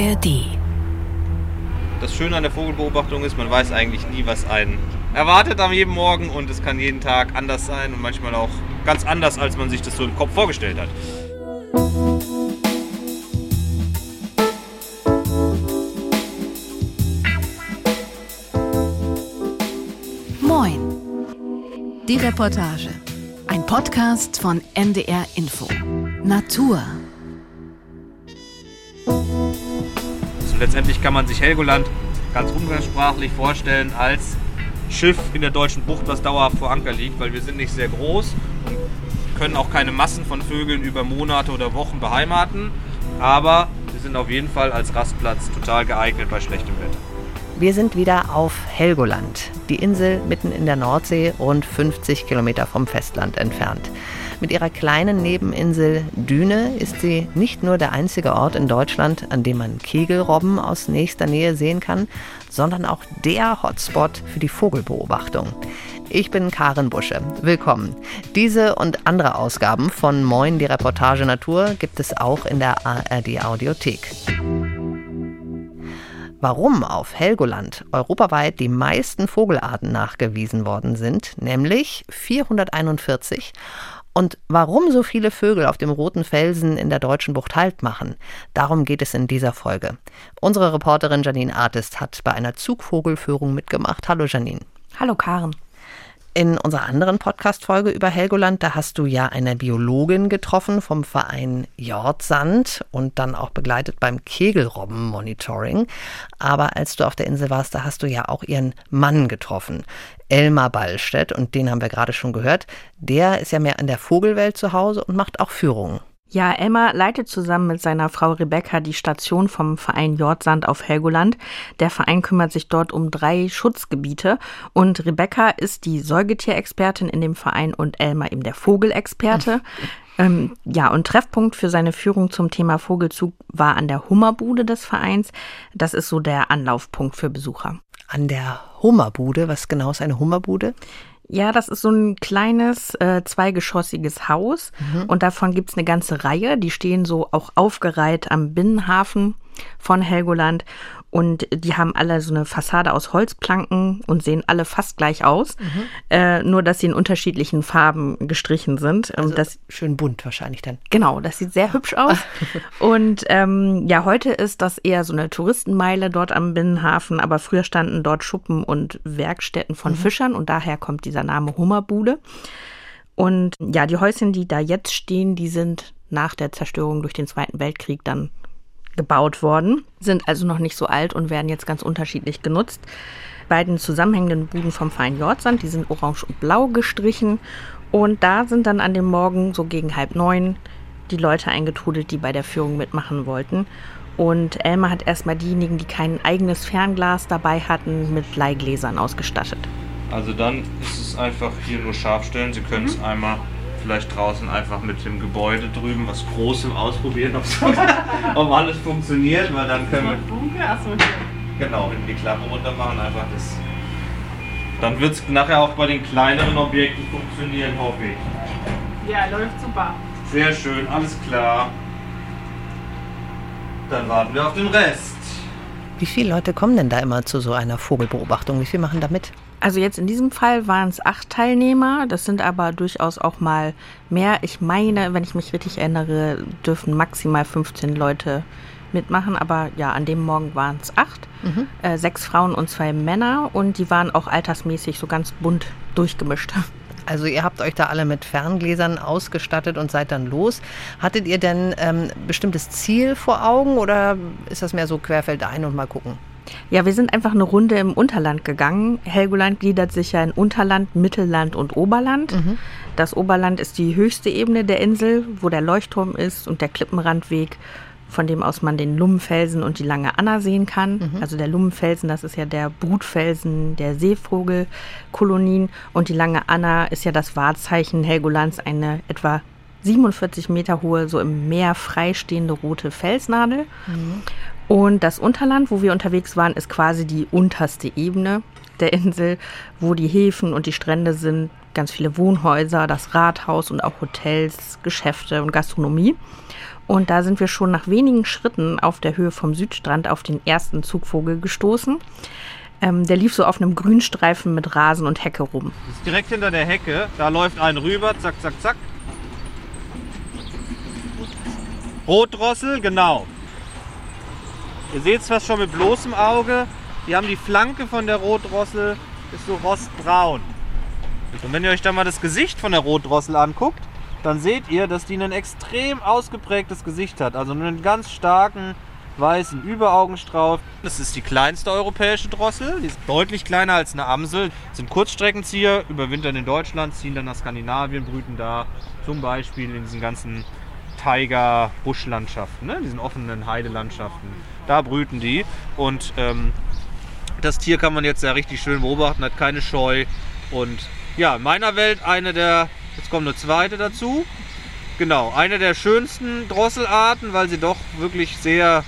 ARD. Das Schöne an der Vogelbeobachtung ist, man weiß eigentlich nie, was einen erwartet am jeden Morgen und es kann jeden Tag anders sein und manchmal auch ganz anders, als man sich das so im Kopf vorgestellt hat. Moin. Die Reportage. Ein Podcast von NDR Info. Natur. Letztendlich kann man sich Helgoland ganz umgangssprachlich vorstellen als Schiff in der deutschen Bucht, was dauerhaft vor Anker liegt, weil wir sind nicht sehr groß und können auch keine Massen von Vögeln über Monate oder Wochen beheimaten. Aber wir sind auf jeden Fall als Rastplatz total geeignet bei schlechtem Wetter. Wir sind wieder auf Helgoland, die Insel mitten in der Nordsee, rund 50 Kilometer vom Festland entfernt. Mit ihrer kleinen Nebeninsel Düne ist sie nicht nur der einzige Ort in Deutschland, an dem man Kegelrobben aus nächster Nähe sehen kann, sondern auch der Hotspot für die Vogelbeobachtung. Ich bin Karin Busche. Willkommen. Diese und andere Ausgaben von Moin die Reportage Natur gibt es auch in der ARD Audiothek. Warum auf Helgoland europaweit die meisten Vogelarten nachgewiesen worden sind, nämlich 441, und warum so viele Vögel auf dem roten Felsen in der deutschen Bucht Halt machen, darum geht es in dieser Folge. Unsere Reporterin Janine Artist hat bei einer Zugvogelführung mitgemacht. Hallo Janine. Hallo Karen. In unserer anderen Podcast-Folge über Helgoland, da hast du ja eine Biologin getroffen vom Verein Jordsand und dann auch begleitet beim Kegelrobben-Monitoring. Aber als du auf der Insel warst, da hast du ja auch ihren Mann getroffen, Elmar Ballstedt, und den haben wir gerade schon gehört. Der ist ja mehr in der Vogelwelt zu Hause und macht auch Führungen. Ja, Elmar leitet zusammen mit seiner Frau Rebecca die Station vom Verein Jordsand auf Helgoland. Der Verein kümmert sich dort um drei Schutzgebiete und Rebecca ist die Säugetierexpertin in dem Verein und Elmar eben der Vogelexperte. Ähm, ja, und Treffpunkt für seine Führung zum Thema Vogelzug war an der Hummerbude des Vereins. Das ist so der Anlaufpunkt für Besucher. An der Hummerbude, was genau ist eine Hummerbude? Ja, das ist so ein kleines äh, zweigeschossiges Haus mhm. und davon gibt's eine ganze Reihe. Die stehen so auch aufgereiht am Binnenhafen von Helgoland und die haben alle so eine Fassade aus Holzplanken und sehen alle fast gleich aus, mhm. äh, nur dass sie in unterschiedlichen Farben gestrichen sind. Also das, schön bunt wahrscheinlich dann. Genau, das sieht sehr hübsch aus. und ähm, ja, heute ist das eher so eine Touristenmeile dort am Binnenhafen, aber früher standen dort Schuppen und Werkstätten von mhm. Fischern und daher kommt dieser Name Hummerbude. Und ja, die Häuschen, die da jetzt stehen, die sind nach der Zerstörung durch den Zweiten Weltkrieg dann gebaut worden, sind also noch nicht so alt und werden jetzt ganz unterschiedlich genutzt. Beiden zusammenhängenden Buden vom Verein Jordsand, die sind orange und blau gestrichen. Und da sind dann an dem Morgen so gegen halb neun die Leute eingetrudelt, die bei der Führung mitmachen wollten. Und Elmar hat erstmal diejenigen, die kein eigenes Fernglas dabei hatten, mit Leihgläsern ausgestattet. Also dann ist es einfach hier nur scharf stellen. Sie können es mhm. einmal vielleicht draußen einfach mit dem Gebäude drüben was Großem ausprobieren, ob alles funktioniert, weil dann können wir. Genau, wenn die Klappe runter machen, einfach das. Dann wird es nachher auch bei den kleineren Objekten funktionieren, hoffe ich. Ja, läuft super. Sehr schön, alles klar. Dann warten wir auf den Rest. Wie viele Leute kommen denn da immer zu so einer Vogelbeobachtung? Wie viele machen da mit? Also jetzt in diesem Fall waren es acht Teilnehmer, das sind aber durchaus auch mal mehr. Ich meine, wenn ich mich richtig erinnere, dürfen maximal 15 Leute mitmachen, aber ja, an dem Morgen waren es acht, mhm. äh, sechs Frauen und zwei Männer und die waren auch altersmäßig so ganz bunt durchgemischt. Also ihr habt euch da alle mit Ferngläsern ausgestattet und seid dann los. Hattet ihr denn ähm, bestimmtes Ziel vor Augen oder ist das mehr so querfeldein und mal gucken? Ja, wir sind einfach eine Runde im Unterland gegangen. Helgoland gliedert sich ja in Unterland, Mittelland und Oberland. Mhm. Das Oberland ist die höchste Ebene der Insel, wo der Leuchtturm ist und der Klippenrandweg, von dem aus man den Lummenfelsen und die Lange Anna sehen kann. Mhm. Also der Lummenfelsen, das ist ja der Brutfelsen der Seevogelkolonien und die Lange Anna ist ja das Wahrzeichen Helgolands, eine etwa 47 Meter hohe, so im Meer freistehende rote Felsnadel. Mhm. Und das Unterland, wo wir unterwegs waren, ist quasi die unterste Ebene der Insel, wo die Häfen und die Strände sind, ganz viele Wohnhäuser, das Rathaus und auch Hotels, Geschäfte und Gastronomie. Und da sind wir schon nach wenigen Schritten auf der Höhe vom Südstrand auf den ersten Zugvogel gestoßen. Ähm, der lief so auf einem Grünstreifen mit Rasen und Hecke rum. Das ist direkt hinter der Hecke. Da läuft ein rüber, zack, zack, zack. Rotdrossel, genau. Ihr seht es fast schon mit bloßem Auge. Die haben die Flanke von der Rotdrossel, ist so rostbraun. Und wenn ihr euch dann mal das Gesicht von der Rotdrossel anguckt, dann seht ihr, dass die ein extrem ausgeprägtes Gesicht hat. Also einen ganz starken weißen Überaugenstrauch. Das ist die kleinste europäische Drossel. Die ist deutlich kleiner als eine Amsel. Das sind Kurzstreckenzieher, überwintern in Deutschland, ziehen dann nach Skandinavien, brüten da zum Beispiel in diesen ganzen Tiger-Buschlandschaften, ne? diesen offenen Heidelandschaften. Da brüten die. Und ähm, das Tier kann man jetzt ja richtig schön beobachten, hat keine Scheu. Und ja, in meiner Welt eine der, jetzt kommt eine zweite dazu. Genau, eine der schönsten Drosselarten, weil sie doch wirklich sehr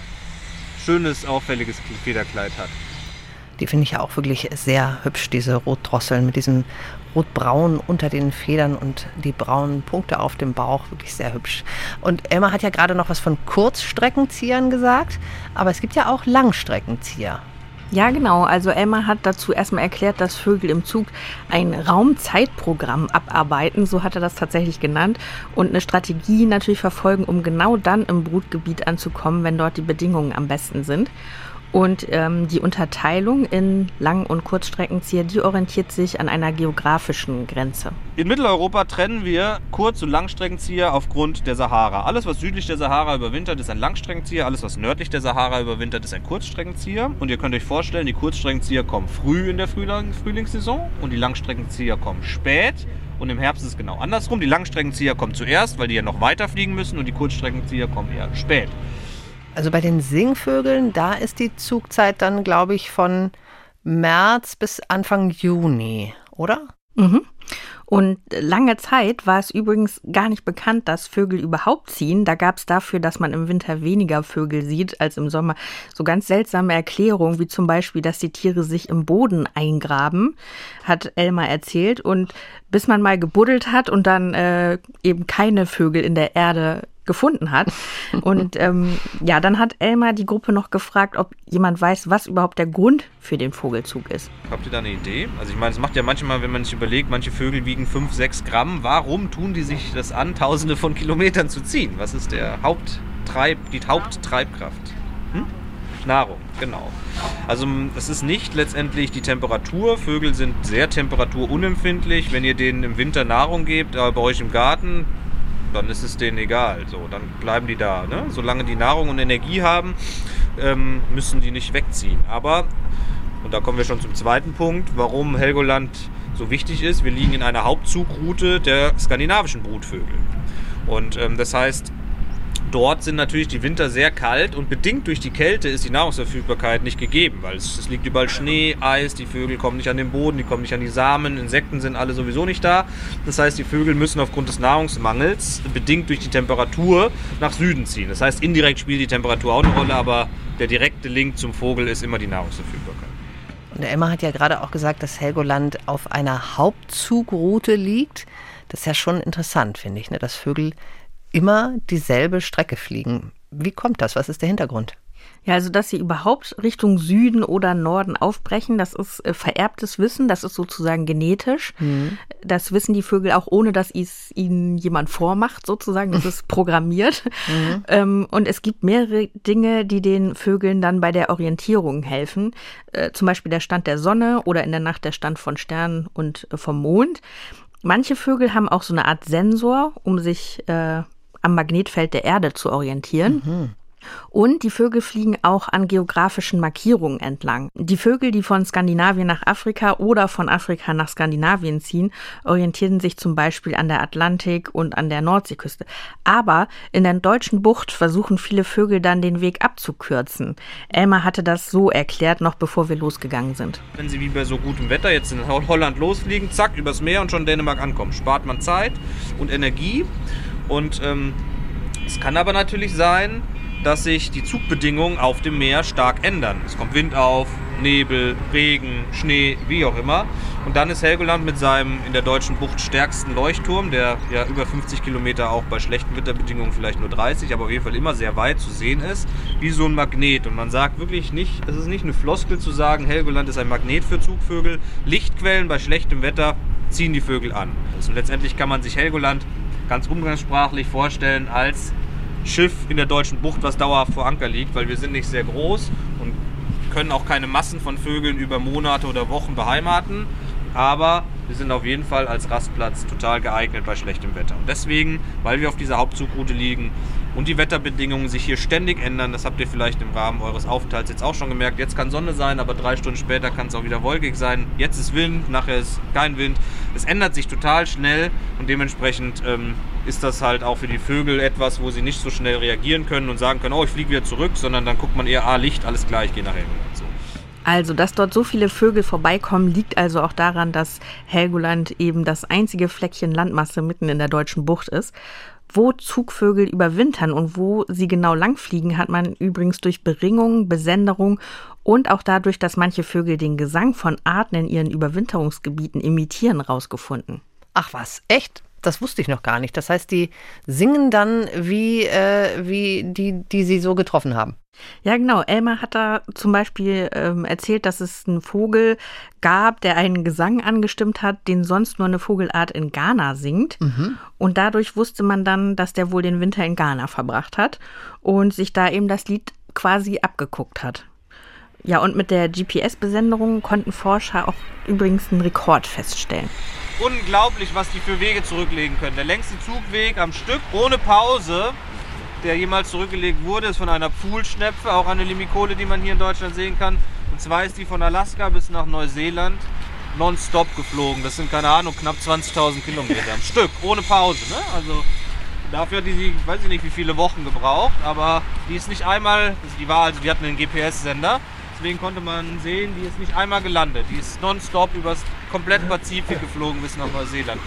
schönes, auffälliges Federkleid hat. Die finde ich ja auch wirklich sehr hübsch, diese Rotdrosseln mit diesem rotbraun unter den Federn und die braunen Punkte auf dem Bauch. Wirklich sehr hübsch. Und Elmar hat ja gerade noch was von Kurzstreckenziehern gesagt, aber es gibt ja auch Langstreckenzieher. Ja, genau. Also Elmar hat dazu erstmal erklärt, dass Vögel im Zug ein Raumzeitprogramm abarbeiten, so hat er das tatsächlich genannt, und eine Strategie natürlich verfolgen, um genau dann im Brutgebiet anzukommen, wenn dort die Bedingungen am besten sind. Und ähm, die Unterteilung in Lang- und Kurzstreckenzieher, die orientiert sich an einer geografischen Grenze. In Mitteleuropa trennen wir Kurz- und Langstreckenzieher aufgrund der Sahara. Alles, was südlich der Sahara überwintert, ist ein Langstreckenzieher. Alles, was nördlich der Sahara überwintert, ist ein Kurzstreckenzieher. Und ihr könnt euch vorstellen, die Kurzstreckenzieher kommen früh in der Frühling Frühlingssaison und die Langstreckenzieher kommen spät. Und im Herbst ist es genau andersrum. Die Langstreckenzieher kommen zuerst, weil die ja noch weiter fliegen müssen und die Kurzstreckenzieher kommen eher spät. Also bei den Singvögeln, da ist die Zugzeit dann, glaube ich, von März bis Anfang Juni, oder? Mhm. Und lange Zeit war es übrigens gar nicht bekannt, dass Vögel überhaupt ziehen. Da gab es dafür, dass man im Winter weniger Vögel sieht als im Sommer, so ganz seltsame Erklärungen, wie zum Beispiel, dass die Tiere sich im Boden eingraben, hat Elmar erzählt. Und bis man mal gebuddelt hat und dann äh, eben keine Vögel in der Erde gefunden hat. Und ähm, ja, dann hat Elmar die Gruppe noch gefragt, ob jemand weiß, was überhaupt der Grund für den Vogelzug ist. Habt ihr da eine Idee? Also ich meine, es macht ja manchmal, wenn man sich überlegt, manche Vögel wiegen 5, 6 Gramm. Warum tun die sich das an, tausende von Kilometern zu ziehen? Was ist der Haupttreib, die Haupttreibkraft? Hm? Nahrung, genau. Also es ist nicht letztendlich die Temperatur. Vögel sind sehr temperaturunempfindlich. Wenn ihr denen im Winter Nahrung gebt, äh, bei euch im Garten, dann ist es denen egal. So, dann bleiben die da. Ne? Solange die Nahrung und Energie haben, ähm, müssen die nicht wegziehen. Aber, und da kommen wir schon zum zweiten Punkt, warum Helgoland so wichtig ist. Wir liegen in einer Hauptzugroute der skandinavischen Brutvögel. Und ähm, das heißt, dort sind natürlich die Winter sehr kalt und bedingt durch die Kälte ist die Nahrungsverfügbarkeit nicht gegeben, weil es, es, liegt überall Schnee, Eis, die Vögel kommen nicht an den Boden, die kommen nicht an die Samen, Insekten sind alle sowieso nicht da. Das heißt, die Vögel müssen aufgrund des Nahrungsmangels, bedingt durch die Temperatur, nach Süden ziehen. Das heißt, indirekt spielt die Temperatur auch eine Rolle, aber der direkte Link zum Vogel ist immer die Nahrungsverfügbarkeit. Und Emma hat ja gerade auch gesagt, dass Helgoland auf einer Hauptzugroute liegt. Das ist ja schon interessant, finde ich, ne? dass Vögel immer dieselbe Strecke fliegen. Wie kommt das? Was ist der Hintergrund? Ja, also dass sie überhaupt Richtung Süden oder Norden aufbrechen, das ist äh, vererbtes Wissen, das ist sozusagen genetisch. Mhm. Das wissen die Vögel auch, ohne dass es ihnen jemand vormacht, sozusagen. Das ist programmiert. Mhm. Ähm, und es gibt mehrere Dinge, die den Vögeln dann bei der Orientierung helfen. Äh, zum Beispiel der Stand der Sonne oder in der Nacht der Stand von Sternen und äh, vom Mond. Manche Vögel haben auch so eine Art Sensor, um sich äh, am Magnetfeld der Erde zu orientieren. Mhm. Und die Vögel fliegen auch an geografischen Markierungen entlang. Die Vögel, die von Skandinavien nach Afrika oder von Afrika nach Skandinavien ziehen, orientieren sich zum Beispiel an der Atlantik- und an der Nordseeküste. Aber in der deutschen Bucht versuchen viele Vögel dann den Weg abzukürzen. Elmar hatte das so erklärt, noch bevor wir losgegangen sind. Wenn sie wie bei so gutem Wetter jetzt in Holland losfliegen, zack, übers Meer und schon Dänemark ankommen, spart man Zeit und Energie. Und ähm, es kann aber natürlich sein, dass sich die Zugbedingungen auf dem Meer stark ändern. Es kommt Wind auf, Nebel, Regen, Schnee, wie auch immer. Und dann ist Helgoland mit seinem in der deutschen Bucht stärksten Leuchtturm, der ja über 50 Kilometer auch bei schlechten Wetterbedingungen vielleicht nur 30, aber auf jeden Fall immer sehr weit zu sehen ist, wie so ein Magnet. Und man sagt wirklich nicht, es ist nicht eine Floskel zu sagen, Helgoland ist ein Magnet für Zugvögel. Lichtquellen bei schlechtem Wetter ziehen die Vögel an. Also letztendlich kann man sich Helgoland ganz umgangssprachlich vorstellen als Schiff in der deutschen Bucht, was dauerhaft vor Anker liegt, weil wir sind nicht sehr groß und können auch keine Massen von Vögeln über Monate oder Wochen beheimaten. Aber wir sind auf jeden Fall als Rastplatz total geeignet bei schlechtem Wetter. Und deswegen, weil wir auf dieser Hauptzugroute liegen und die Wetterbedingungen sich hier ständig ändern, das habt ihr vielleicht im Rahmen eures Aufenthalts jetzt auch schon gemerkt. Jetzt kann Sonne sein, aber drei Stunden später kann es auch wieder wolkig sein. Jetzt ist Wind, nachher ist kein Wind. Es ändert sich total schnell und dementsprechend ähm, ist das halt auch für die Vögel etwas, wo sie nicht so schnell reagieren können und sagen können, oh, ich fliege wieder zurück, sondern dann guckt man eher, ah, Licht, alles klar, ich gehe nachher. So. Also, dass dort so viele Vögel vorbeikommen, liegt also auch daran, dass Helgoland eben das einzige Fleckchen Landmasse mitten in der deutschen Bucht ist. Wo Zugvögel überwintern und wo sie genau langfliegen, hat man übrigens durch Beringung, Besenderung und auch dadurch, dass manche Vögel den Gesang von Arten in ihren Überwinterungsgebieten imitieren, rausgefunden. Ach was, echt? Das wusste ich noch gar nicht. Das heißt, die singen dann wie, äh, wie die, die sie so getroffen haben. Ja, genau. Elmar hat da zum Beispiel ähm, erzählt, dass es einen Vogel gab, der einen Gesang angestimmt hat, den sonst nur eine Vogelart in Ghana singt. Mhm. Und dadurch wusste man dann, dass der wohl den Winter in Ghana verbracht hat und sich da eben das Lied quasi abgeguckt hat. Ja, und mit der GPS-Besenderung konnten Forscher auch übrigens einen Rekord feststellen unglaublich, was die für Wege zurücklegen können. Der längste Zugweg am Stück ohne Pause, der jemals zurückgelegt wurde, ist von einer Pfuhlschnepfe, auch eine Limikole, die man hier in Deutschland sehen kann. Und zwar ist die von Alaska bis nach Neuseeland nonstop geflogen. Das sind keine Ahnung, knapp 20.000 Kilometer am Stück, ohne Pause. Ne? Also dafür hat die, sie, weiß ich nicht, wie viele Wochen gebraucht, aber die ist nicht einmal, die war also, die hatten einen GPS-Sender Deswegen konnte man sehen, die ist nicht einmal gelandet. Die ist nonstop übers komplette Pazifik geflogen bis nach Neuseeland.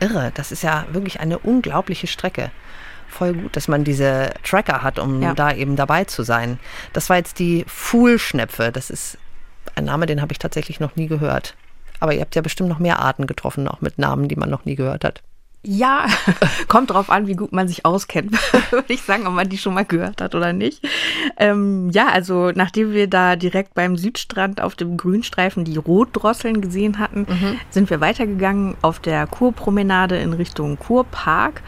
Irre, das ist ja wirklich eine unglaubliche Strecke. Voll gut, dass man diese Tracker hat, um ja. da eben dabei zu sein. Das war jetzt die Fuhlschnepfe. Das ist ein Name, den habe ich tatsächlich noch nie gehört. Aber ihr habt ja bestimmt noch mehr Arten getroffen, auch mit Namen, die man noch nie gehört hat. Ja, kommt drauf an, wie gut man sich auskennt, würde ich sagen, ob man die schon mal gehört hat oder nicht. Ähm, ja, also nachdem wir da direkt beim Südstrand auf dem Grünstreifen die Rotdrosseln gesehen hatten, mhm. sind wir weitergegangen auf der Kurpromenade in Richtung Kurpark.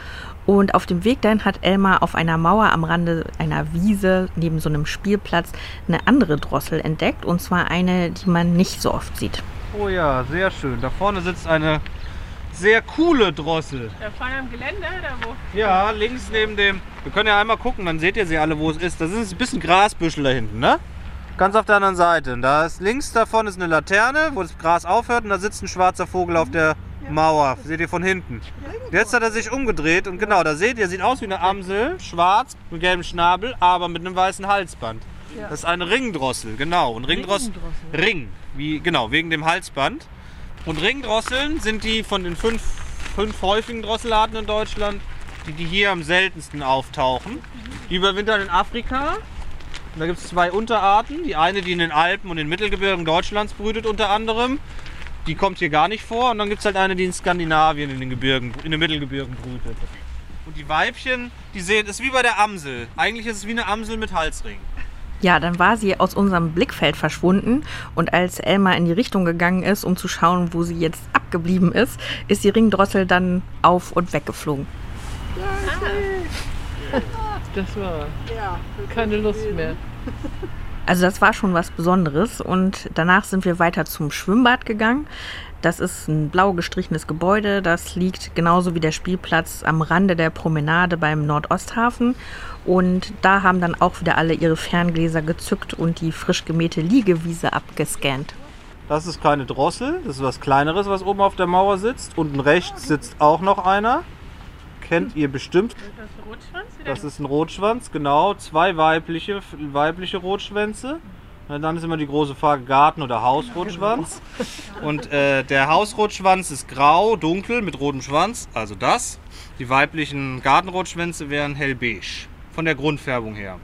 Und auf dem Weg dahin hat Elmar auf einer Mauer am Rande einer Wiese neben so einem Spielplatz eine andere Drossel entdeckt. Und zwar eine, die man nicht so oft sieht. Oh ja, sehr schön. Da vorne sitzt eine sehr coole Drossel. Da vorne am Gelände oder wo? Ja, links neben dem. Wir können ja einmal gucken, dann seht ihr sie alle, wo es ist. Das ist ein bisschen Grasbüschel da hinten, ne? Ganz auf der anderen Seite. Da ist links davon ist eine Laterne, wo das Gras aufhört und da sitzt ein schwarzer Vogel auf der Mauer. Seht ihr von hinten. Jetzt hat er sich umgedreht und genau, da seht ihr, sieht aus wie eine Amsel, schwarz, mit gelbem Schnabel, aber mit einem weißen Halsband. Das ist eine Ringdrossel, genau. Und Ringdrossel, Ring, wie, genau, wegen dem Halsband. Und Ringdrosseln sind die von den fünf, fünf häufigen Drosselarten in Deutschland, die, die hier am seltensten auftauchen. Die überwintern in Afrika. Und da gibt es zwei Unterarten. Die eine, die in den Alpen und den Mittelgebirgen Deutschlands brütet unter anderem. Die kommt hier gar nicht vor. Und dann gibt es halt eine, die in Skandinavien in den, Gebirgen, in den Mittelgebirgen brütet. Und die Weibchen, die sehen, ist wie bei der Amsel. Eigentlich ist es wie eine Amsel mit Halsring. Ja, dann war sie aus unserem Blickfeld verschwunden und als Elmar in die Richtung gegangen ist, um zu schauen, wo sie jetzt abgeblieben ist, ist die Ringdrossel dann auf und weggeflogen. Ah. Das war keine Lust mehr. Also das war schon was Besonderes und danach sind wir weiter zum Schwimmbad gegangen. Das ist ein blau gestrichenes Gebäude, das liegt genauso wie der Spielplatz am Rande der Promenade beim Nordosthafen und da haben dann auch wieder alle ihre Ferngläser gezückt und die frisch gemähte Liegewiese abgescannt. Das ist keine Drossel, das ist was Kleineres, was oben auf der Mauer sitzt. Unten rechts sitzt auch noch einer. Kennt ihr bestimmt. Das ist ein Rotschwanz? Das ist ein Rotschwanz, genau. Zwei weibliche, weibliche Rotschwänze. Dann ist immer die große Frage Garten- oder Hausrotschwanz. Und äh, der Hausrotschwanz ist grau, dunkel mit rotem Schwanz, also das. Die weiblichen Gartenrotschwänze wären hellbeige von der Grundfärbung her.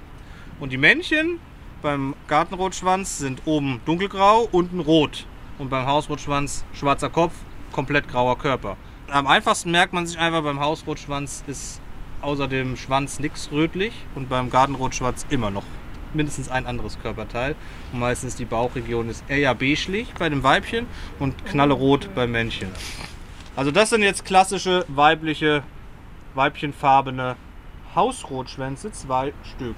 Und die Männchen beim Gartenrotschwanz sind oben dunkelgrau, unten rot. Und beim Hausrotschwanz schwarzer Kopf, komplett grauer Körper. Am einfachsten merkt man sich einfach, beim Hausrotschwanz ist außer dem Schwanz nichts rötlich und beim Gartenrotschwanz immer noch mindestens ein anderes Körperteil. Und meistens die Bauchregion ist eher beiglich bei dem Weibchen und knallerot beim Männchen. Also das sind jetzt klassische weibliche, weibchenfarbene Hausrotschwänze, zwei Stück.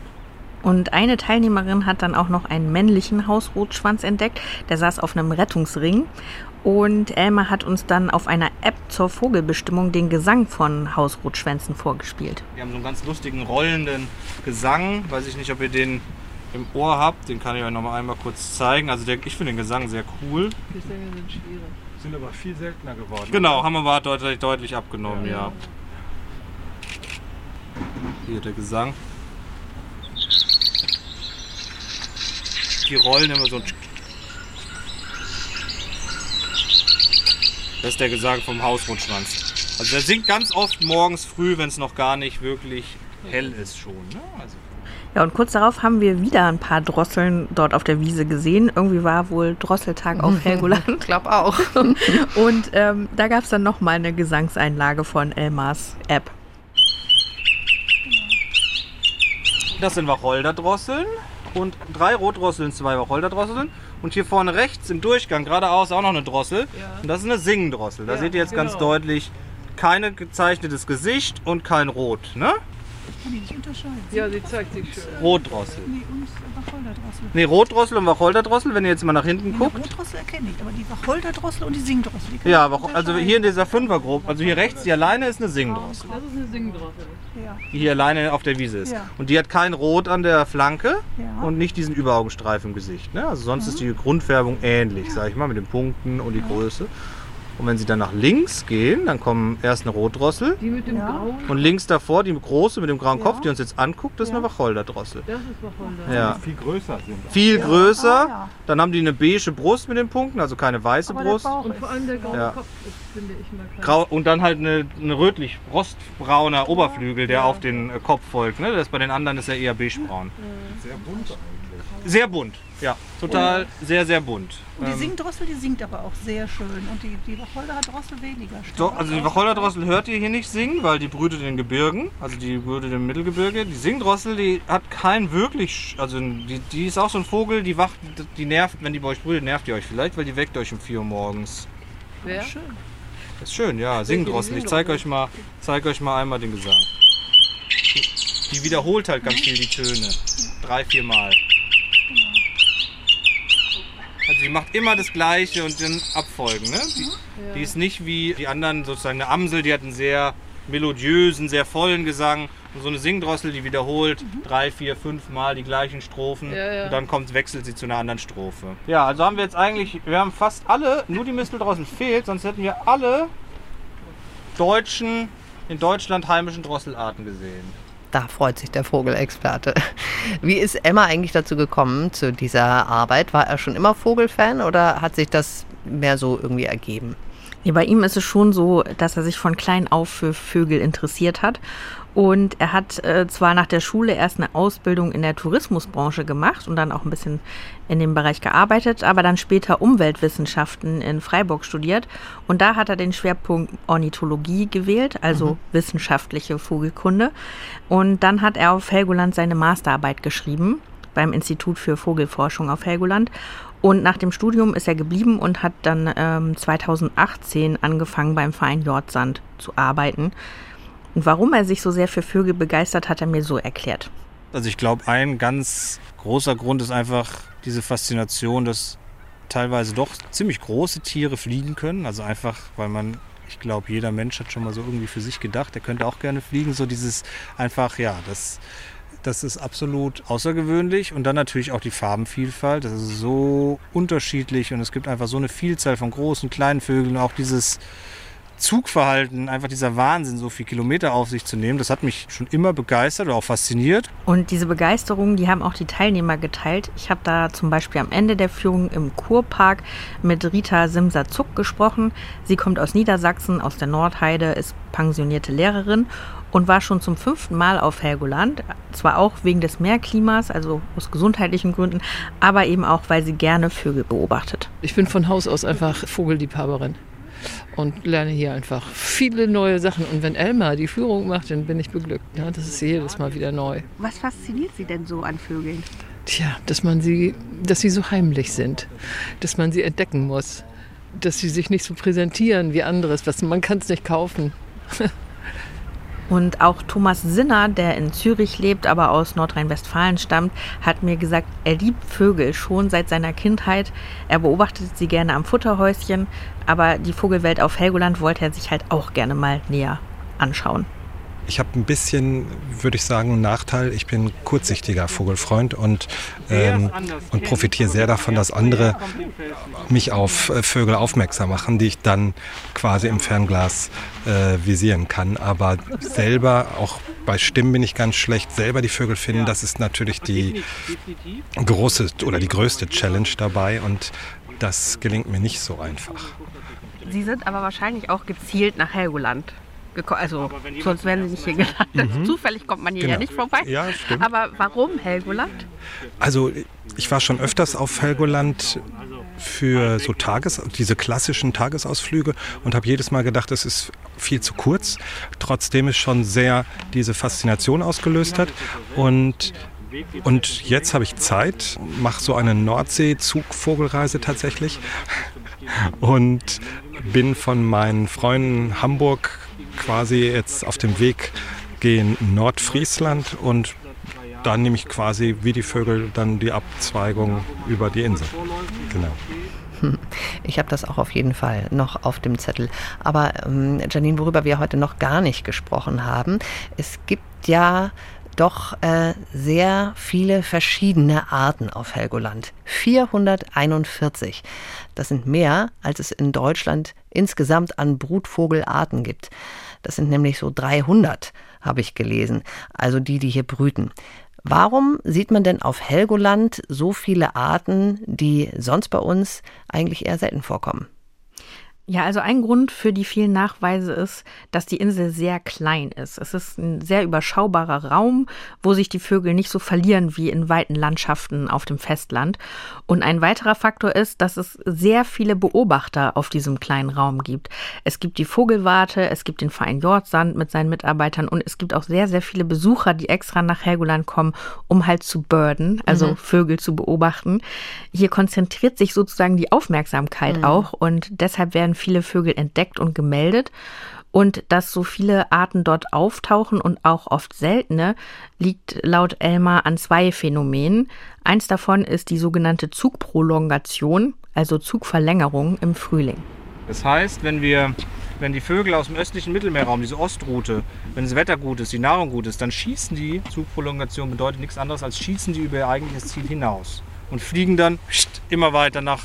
Und eine Teilnehmerin hat dann auch noch einen männlichen Hausrotschwanz entdeckt. Der saß auf einem Rettungsring. Und Elmar hat uns dann auf einer App zur Vogelbestimmung den Gesang von Hausrotschwänzen vorgespielt. Wir haben so einen ganz lustigen rollenden Gesang. Weiß ich nicht, ob ihr den im Ohr habt. Den kann ich euch noch mal einmal kurz zeigen. Also der, ich finde den Gesang sehr cool. Gesänge sind schwierig. Sind aber viel seltener geworden. Genau, haben wir aber deutlich, deutlich abgenommen, ja. Hier der Gesang. Die rollen immer so. Das ist der Gesang vom Hausrundschwanz. Also der singt ganz oft morgens früh, wenn es noch gar nicht wirklich hell ist schon. Ne? Also Ja, und kurz darauf haben wir wieder ein paar Drosseln dort auf der Wiese gesehen. Irgendwie war wohl Drosseltag auf Helgoland. Ich glaube auch. Und ähm, da gab es dann nochmal eine Gesangseinlage von Elmars App. Das sind Wacholderdrosseln und drei Rotdrosseln, zwei Wacholderdrosseln. Und hier vorne rechts im Durchgang geradeaus auch noch eine Drossel. Und das ist eine Singendrossel. Da Ja, seht ihr jetzt ganz genau. deutlich kein gezeichnetes Gesicht und kein Rot. Ne? Kann die nicht unterscheiden. Ja, sie zeigt sich schön. Rotdrossel. Nee, und Wacholderdrossel. Ne, Rotdrossel und Wacholderdrossel, wenn ihr jetzt mal nach hinten Die guckt. Rotdrossel erkenne ich, aber die Wacholderdrossel und die Singdrossel, die Ja, also hier in dieser Fünfergruppe, also hier rechts, die alleine ist eine Singdrossel, Das ist eine Singdrossel. Ja, die hier alleine auf der Wiese ist. Ja. Und die hat kein Rot an der Flanke ja. und nicht diesen Überaugenstreifen im Gesicht. Ne? Also sonst ist die Grundfärbung ähnlich, sag ich mal, mit den Punkten und die Größe. Und wenn sie dann nach links gehen, dann kommen erst eine Rotdrossel Die mit dem Ja. Grauen, und links davor die große mit dem grauen Ja. Kopf, die uns jetzt anguckt, das ist eine Ja. Wacholderdrossel. das ist Wacholder. Ja. Viel größer sind. Viel Ja. größer. Ah, ja. Dann haben die eine beige Brust mit den Punkten, also keine weiße Aber der Brust. Bauch Und vor allem der graue Ja. Kopf ist, finde ich, mal krass. Grau und dann halt eine, eine rötlich rostbrauner Oberflügel, der auf den äh, Kopf folgt. Ne? Das bei den anderen ist ja eher beigebraun. Sehr bunt eigentlich. Sehr bunt, ja, total sehr sehr bunt. und die Ähm, Singdrossel, die singt aber auch sehr schön. Und die, die Wacholderdrossel weniger stark. Doch, also die Wacholderdrossel hört ihr hier nicht singen, weil die brütet in den Gebirgen, also die brütet im Mittelgebirge. Die Singdrossel, die hat kein wirklich, also die, die ist auch so ein Vogel, die wacht, die nervt, wenn die bei euch brütet, nervt die euch vielleicht, weil die weckt euch um 4 Uhr morgens. Wer? Schön. Das ist schön, ja, Singdrossel. Ich zeige euch mal, zeig euch mal einmal den Gesang. Die, die wiederholt halt ganz viel die Töne, drei, vier Mal. Also die macht immer das Gleiche und dann Abfolgen. Ne? Die, die ist nicht wie die anderen, sozusagen eine Amsel, die hat einen sehr melodiösen, sehr vollen Gesang. Und so eine Singdrossel, die wiederholt drei, vier, fünf Mal die gleichen Strophen. Ja, ja. Und dann kommt, wechselt sie zu einer anderen Strophe. Ja, also haben wir jetzt eigentlich, wir haben fast alle, nur die Misteldrossel fehlt, sonst hätten wir alle deutschen, in Deutschland heimischen Drosselarten gesehen. Da freut sich der Vogelexperte. Wie ist Emma eigentlich dazu gekommen zu dieser Arbeit? War er schon immer Vogelfan oder hat sich das mehr so irgendwie ergeben? Nee, bei ihm ist es schon so, dass er sich von klein auf für Vögel interessiert hat. Und er hat äh, zwar nach der Schule erst eine Ausbildung in der Tourismusbranche gemacht und dann auch ein bisschen in dem Bereich gearbeitet, aber dann später Umweltwissenschaften in Freiburg studiert. Und da hat er den Schwerpunkt Ornithologie gewählt, also wissenschaftliche Vogelkunde. Und dann hat er auf Helgoland seine Masterarbeit geschrieben beim Institut für Vogelforschung auf Helgoland. Und nach dem Studium ist er geblieben und hat dann ähm, 2018 angefangen beim Verein Jordsand zu arbeiten. Und warum er sich so sehr für Vögel begeistert, hat er mir so erklärt. Also ich glaube, ein ganz großer Grund ist einfach diese Faszination, dass teilweise doch ziemlich große Tiere fliegen können. Also einfach, weil man, ich glaube, jeder Mensch hat schon mal so irgendwie für sich gedacht, er könnte auch gerne fliegen. So dieses einfach, ja, das, das ist absolut außergewöhnlich. Und dann natürlich auch die Farbenvielfalt. Das ist so unterschiedlich und es gibt einfach so eine Vielzahl von großen, kleinen Vögeln. Auch dieses Zugverhalten, einfach dieser Wahnsinn, so viel Kilometer auf sich zu nehmen, das hat mich schon immer begeistert oder auch fasziniert. Und diese Begeisterung, die haben auch die Teilnehmer geteilt. Ich habe da zum Beispiel am Ende der Führung im Kurpark mit Rita Simser-Zuck gesprochen. Sie kommt aus Niedersachsen, aus der Nordheide, ist pensionierte Lehrerin und war schon zum fünften Mal auf Helgoland. Zwar auch wegen des Meerklimas, also aus gesundheitlichen Gründen, aber eben auch, weil sie gerne Vögel beobachtet. Ich bin von Haus aus einfach Vogelliebhaberin und lerne hier einfach viele neue Sachen. Und wenn Elmar die Führung macht, dann bin ich beglückt. Ja, das ist jedes Mal wieder neu. Was fasziniert Sie denn so an Vögeln? Tja, dass man sie, dass sie so heimlich sind, dass man sie entdecken muss, dass sie sich nicht so präsentieren wie anderes, was man kann es nicht kaufen. Und auch Thomas Sinner, der in Zürich lebt, aber aus Nordrhein-Westfalen stammt, hat mir gesagt, er liebt Vögel schon seit seiner Kindheit. Er beobachtet sie gerne am Futterhäuschen, aber die Vogelwelt auf Helgoland wollte er sich halt auch gerne mal näher anschauen. Ich habe ein bisschen, würde ich sagen, einen Nachteil. Ich bin kurzsichtiger Vogelfreund und, ähm, und profitiere sehr davon, dass andere mich auf äh, Vögel aufmerksam machen, die ich dann quasi im Fernglas äh, visieren kann. Aber selber, auch bei Stimmen bin ich ganz schlecht, selber die Vögel finden, das ist natürlich die große oder die größte Challenge dabei und das gelingt mir nicht so einfach. Sie sind aber wahrscheinlich auch gezielt nach Helgoland also sonst wären sie nicht hier gelandet. Mhm. Zufällig kommt man hier genau. ja nicht vorbei. Ja, stimmt. Aber warum Helgoland? Also ich war schon öfters auf Helgoland für so Tages, diese klassischen Tagesausflüge und habe jedes Mal gedacht, es ist viel zu kurz. Trotzdem es schon sehr diese Faszination ausgelöst hat und und jetzt habe ich Zeit, mache so eine Nordsee-Zugvogelreise tatsächlich und bin von meinen Freunden Hamburg quasi jetzt auf dem Weg gehen Nordfriesland und dann nehme ich quasi wie die Vögel dann die Abzweigung über die Insel. Genau. Ich habe das auch auf jeden Fall noch auf dem Zettel. Aber ähm, Janine, worüber wir heute noch gar nicht gesprochen haben, es gibt ja doch äh, sehr viele verschiedene Arten auf Helgoland. 441. Das sind mehr, als es in Deutschland insgesamt an Brutvogelarten gibt. Das sind nämlich so 300, habe ich gelesen. Also die, die hier brüten. Warum sieht man denn auf Helgoland so viele Arten, die sonst bei uns eigentlich eher selten vorkommen? Ja, also ein Grund für die vielen Nachweise ist, dass die Insel sehr klein ist. Es ist ein sehr überschaubarer Raum, wo sich die Vögel nicht so verlieren wie in weiten Landschaften auf dem Festland. Und ein weiterer Faktor ist, dass es sehr viele Beobachter auf diesem kleinen Raum gibt. Es gibt die Vogelwarte, es gibt den Verein Jordsand mit seinen Mitarbeitern und es gibt auch sehr, sehr viele Besucher, die extra nach Helgoland kommen, um halt zu birden, also mhm. Vögel zu beobachten. Hier konzentriert sich sozusagen die Aufmerksamkeit mhm. auch und deshalb werden viele Vögel entdeckt und gemeldet. Und dass so viele Arten dort auftauchen und auch oft seltene, liegt laut Elmar an zwei Phänomenen. Eins davon ist die sogenannte Zugprolongation, also Zugverlängerung im Frühling. Das heißt, wenn wir wenn die Vögel aus dem östlichen Mittelmeerraum, diese Ostroute, wenn das Wetter gut ist, die Nahrung gut ist, dann schießen die, Zugprolongation bedeutet nichts anderes als schießen die über ihr eigentliches Ziel hinaus und fliegen dann immer weiter nach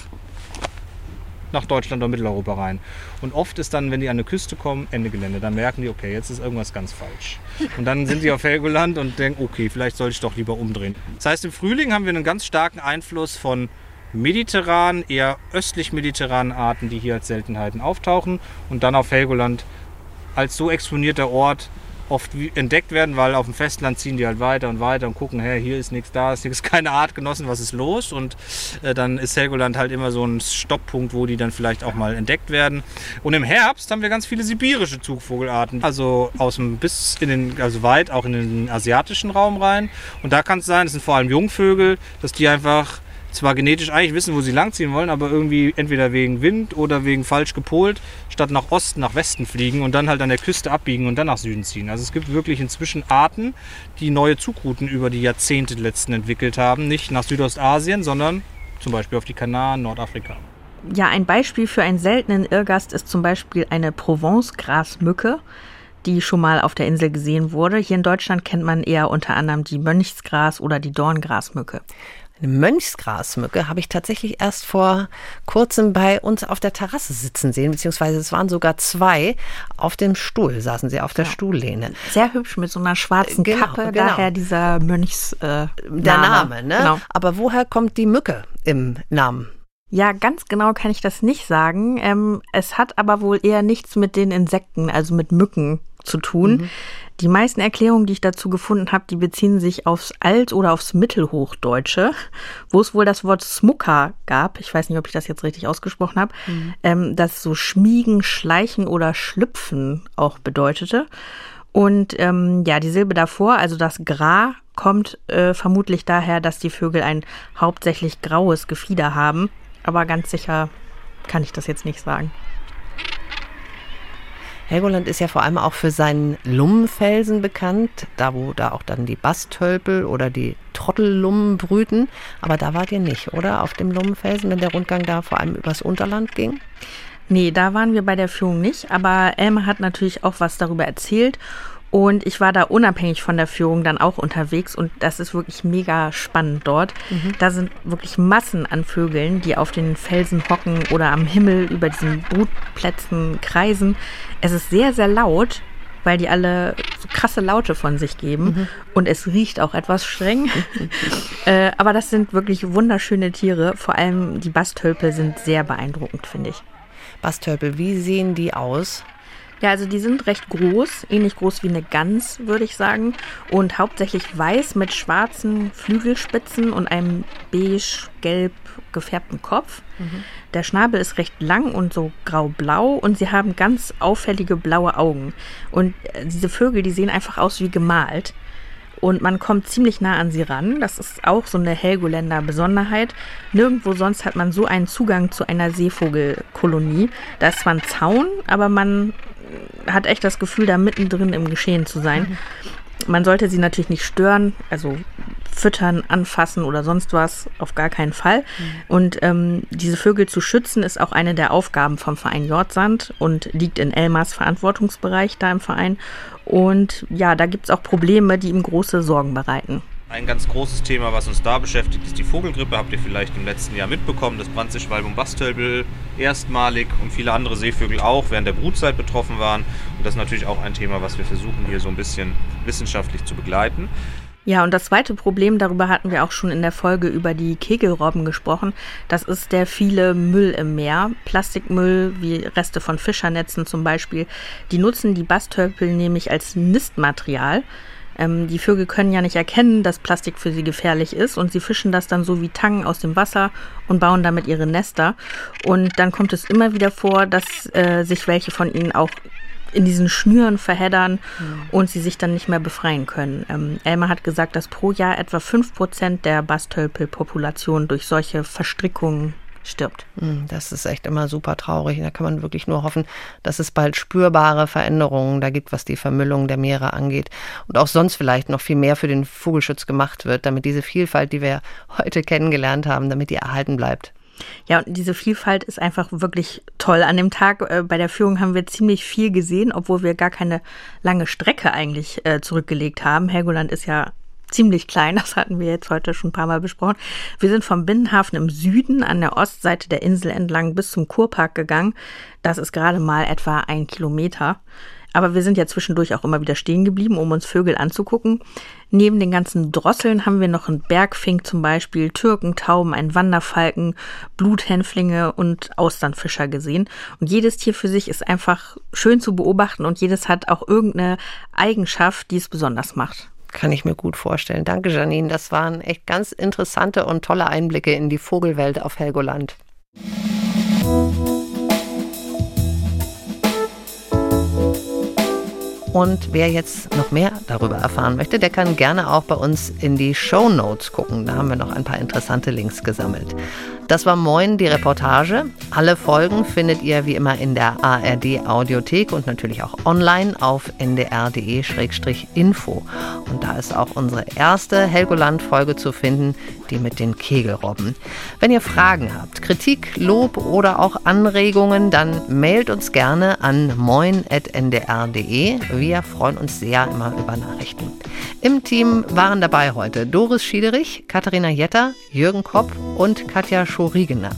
nach Deutschland oder Mitteleuropa rein. Und oft ist dann, wenn die an eine Küste kommen, Ende Gelände. Dann merken die, okay, jetzt ist irgendwas ganz falsch. Und dann sind die auf Helgoland und denken, okay, vielleicht sollte ich doch lieber umdrehen. Das heißt, im Frühling haben wir einen ganz starken Einfluss von mediterranen, eher östlich-mediterranen Arten, die hier als Seltenheiten auftauchen. Und dann auf Helgoland als so exponierter Ort oft entdeckt werden, weil auf dem Festland ziehen die halt weiter und weiter und gucken, hey, hier ist nichts da, ist nichts, keine Artgenossen, was ist los? Und äh, dann ist Helgoland halt immer so ein Stopppunkt, wo die dann vielleicht auch mal entdeckt werden. Und im Herbst haben wir ganz viele sibirische Zugvogelarten, also aus dem bis in den, also weit auch in den asiatischen Raum rein. Und da kann es sein, das sind vor allem Jungvögel, dass die einfach zwar genetisch eigentlich wissen, wo sie langziehen wollen, aber irgendwie entweder wegen Wind oder wegen falsch gepolt, statt nach Osten, nach Westen fliegen und dann halt an der Küste abbiegen und dann nach Süden ziehen. Also es gibt wirklich inzwischen Arten, die neue Zugrouten über die Jahrzehnte letzten entwickelt haben. Nicht nach Südostasien, sondern zum Beispiel auf die Kanaren, Nordafrika. Ja, ein Beispiel für einen seltenen Irrgast ist zum Beispiel eine Provence-Grasmücke die schon mal auf der Insel gesehen wurde. Hier in Deutschland kennt man eher unter anderem die Mönchsgras oder die Dorngrasmücke. Eine Mönchsgrasmücke habe ich tatsächlich erst vor kurzem bei uns auf der Terrasse sitzen sehen, beziehungsweise es waren sogar zwei. Auf dem Stuhl saßen sie, auf der ja. Stuhllehne. Sehr hübsch mit so einer schwarzen genau, Kappe, genau. daher dieser Mönchs. Äh, der Name, ne? Genau. Aber woher kommt die Mücke im Namen? Ja, ganz genau kann ich das nicht sagen. Ähm, es hat aber wohl eher nichts mit den Insekten, also mit Mücken zu tun. Mhm. Die meisten Erklärungen, die ich dazu gefunden habe, die beziehen sich aufs Alt- oder aufs Mittelhochdeutsche, wo es wohl das Wort Smucker gab. Ich weiß nicht, ob ich das jetzt richtig ausgesprochen habe, mhm. ähm, das so schmiegen, schleichen oder schlüpfen auch bedeutete. Und ähm, ja, die Silbe davor, also das Gra, kommt äh, vermutlich daher, dass die Vögel ein hauptsächlich graues Gefieder haben. Aber ganz sicher kann ich das jetzt nicht sagen. Helgoland ist ja vor allem auch für seinen Lummenfelsen bekannt, da wo da auch dann die Bastölpel oder die Trottellummen brüten. Aber da wart ihr nicht, oder? Auf dem Lummenfelsen, wenn der Rundgang da vor allem übers Unterland ging? Nee, da waren wir bei der Führung nicht, aber Elmar hat natürlich auch was darüber erzählt und ich war da unabhängig von der Führung dann auch unterwegs und das ist wirklich mega spannend dort. Mhm. Da sind wirklich Massen an Vögeln, die auf den Felsen hocken oder am Himmel über diesen Brutplätzen kreisen. Es ist sehr, sehr laut, weil die alle so krasse Laute von sich geben. Mhm. Und es riecht auch etwas streng. äh, aber das sind wirklich wunderschöne Tiere. Vor allem die Bastölpel sind sehr beeindruckend, finde ich. Bastölpel, wie sehen die aus? Ja, also die sind recht groß, ähnlich groß wie eine Gans, würde ich sagen. Und hauptsächlich weiß mit schwarzen Flügelspitzen und einem beige-gelb gefärbten Kopf. Mhm. Der Schnabel ist recht lang und so grau-blau und sie haben ganz auffällige blaue Augen. Und äh, diese Vögel, die sehen einfach aus wie gemalt und man kommt ziemlich nah an sie ran. Das ist auch so eine Helgoländer Besonderheit. Nirgendwo sonst hat man so einen Zugang zu einer Seevogelkolonie. Da ist zwar ein Zaun, aber man hat echt das Gefühl, da mittendrin im Geschehen zu sein. Man sollte sie natürlich nicht stören, also füttern, anfassen oder sonst was, auf gar keinen Fall. Mhm. Und ähm, diese Vögel zu schützen, ist auch eine der Aufgaben vom Verein Jordsand und liegt in Elmars Verantwortungsbereich da im Verein. Und ja, da gibt es auch Probleme, die ihm große Sorgen bereiten. Ein ganz großes Thema, was uns da beschäftigt, ist die Vogelgrippe. Habt ihr vielleicht im letzten Jahr mitbekommen, dass Brandsichwalb und Bastölbel erstmalig und viele andere Seevögel auch während der Brutzeit betroffen waren. Und das ist natürlich auch ein Thema, was wir versuchen hier so ein bisschen wissenschaftlich zu begleiten. Ja, und das zweite Problem, darüber hatten wir auch schon in der Folge über die Kegelrobben gesprochen, das ist der viele Müll im Meer. Plastikmüll, wie Reste von Fischernetzen zum Beispiel, die nutzen die Bastölpel nämlich als Nistmaterial. Ähm, die Vögel können ja nicht erkennen, dass Plastik für sie gefährlich ist und sie fischen das dann so wie Tangen aus dem Wasser und bauen damit ihre Nester. Und dann kommt es immer wieder vor, dass äh, sich welche von ihnen auch in diesen Schnüren verheddern mhm. und sie sich dann nicht mehr befreien können. Ähm, Elmer hat gesagt, dass pro Jahr etwa 5% der Bastölpelpopulation durch solche Verstrickungen stirbt. Hm, das ist echt immer super traurig. Da kann man wirklich nur hoffen, dass es bald spürbare Veränderungen da gibt, was die Vermüllung der Meere angeht. Und auch sonst vielleicht noch viel mehr für den Vogelschutz gemacht wird, damit diese Vielfalt, die wir heute kennengelernt haben, damit die erhalten bleibt. Ja, und diese Vielfalt ist einfach wirklich toll. An dem Tag äh, bei der Führung haben wir ziemlich viel gesehen, obwohl wir gar keine lange Strecke eigentlich äh, zurückgelegt haben. Helgoland ist ja ziemlich klein, das hatten wir jetzt heute schon ein paar Mal besprochen. Wir sind vom Binnenhafen im Süden an der Ostseite der Insel entlang bis zum Kurpark gegangen. Das ist gerade mal etwa ein Kilometer. Aber wir sind ja zwischendurch auch immer wieder stehen geblieben, um uns Vögel anzugucken. Neben den ganzen Drosseln haben wir noch einen Bergfink zum Beispiel, Türken, Tauben, einen Wanderfalken, Bluthänflinge und Austernfischer gesehen. Und jedes Tier für sich ist einfach schön zu beobachten und jedes hat auch irgendeine Eigenschaft, die es besonders macht. Kann ich mir gut vorstellen. Danke, Janine. Das waren echt ganz interessante und tolle Einblicke in die Vogelwelt auf Helgoland. Und wer jetzt noch mehr darüber erfahren möchte, der kann gerne auch bei uns in die Show Notes gucken. Da haben wir noch ein paar interessante Links gesammelt. Das war Moin, die Reportage. Alle Folgen findet ihr wie immer in der ARD Audiothek und natürlich auch online auf ndr.de-info. Und da ist auch unsere erste Helgoland-Folge zu finden, die mit den Kegelrobben. Wenn ihr Fragen habt, Kritik, Lob oder auch Anregungen, dann mailt uns gerne an moin.ndr.de. Wir freuen uns sehr immer über Nachrichten. Im Team waren dabei heute Doris Schiederich, Katharina Jetter, Jürgen Kopp und Katja Schorigener.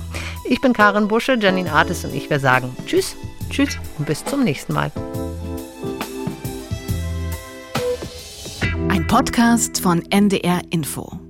Ich bin Karin Busche, Janine Artis und ich wir sagen Tschüss, Tschüss und bis zum nächsten Mal. Ein Podcast von NDR Info.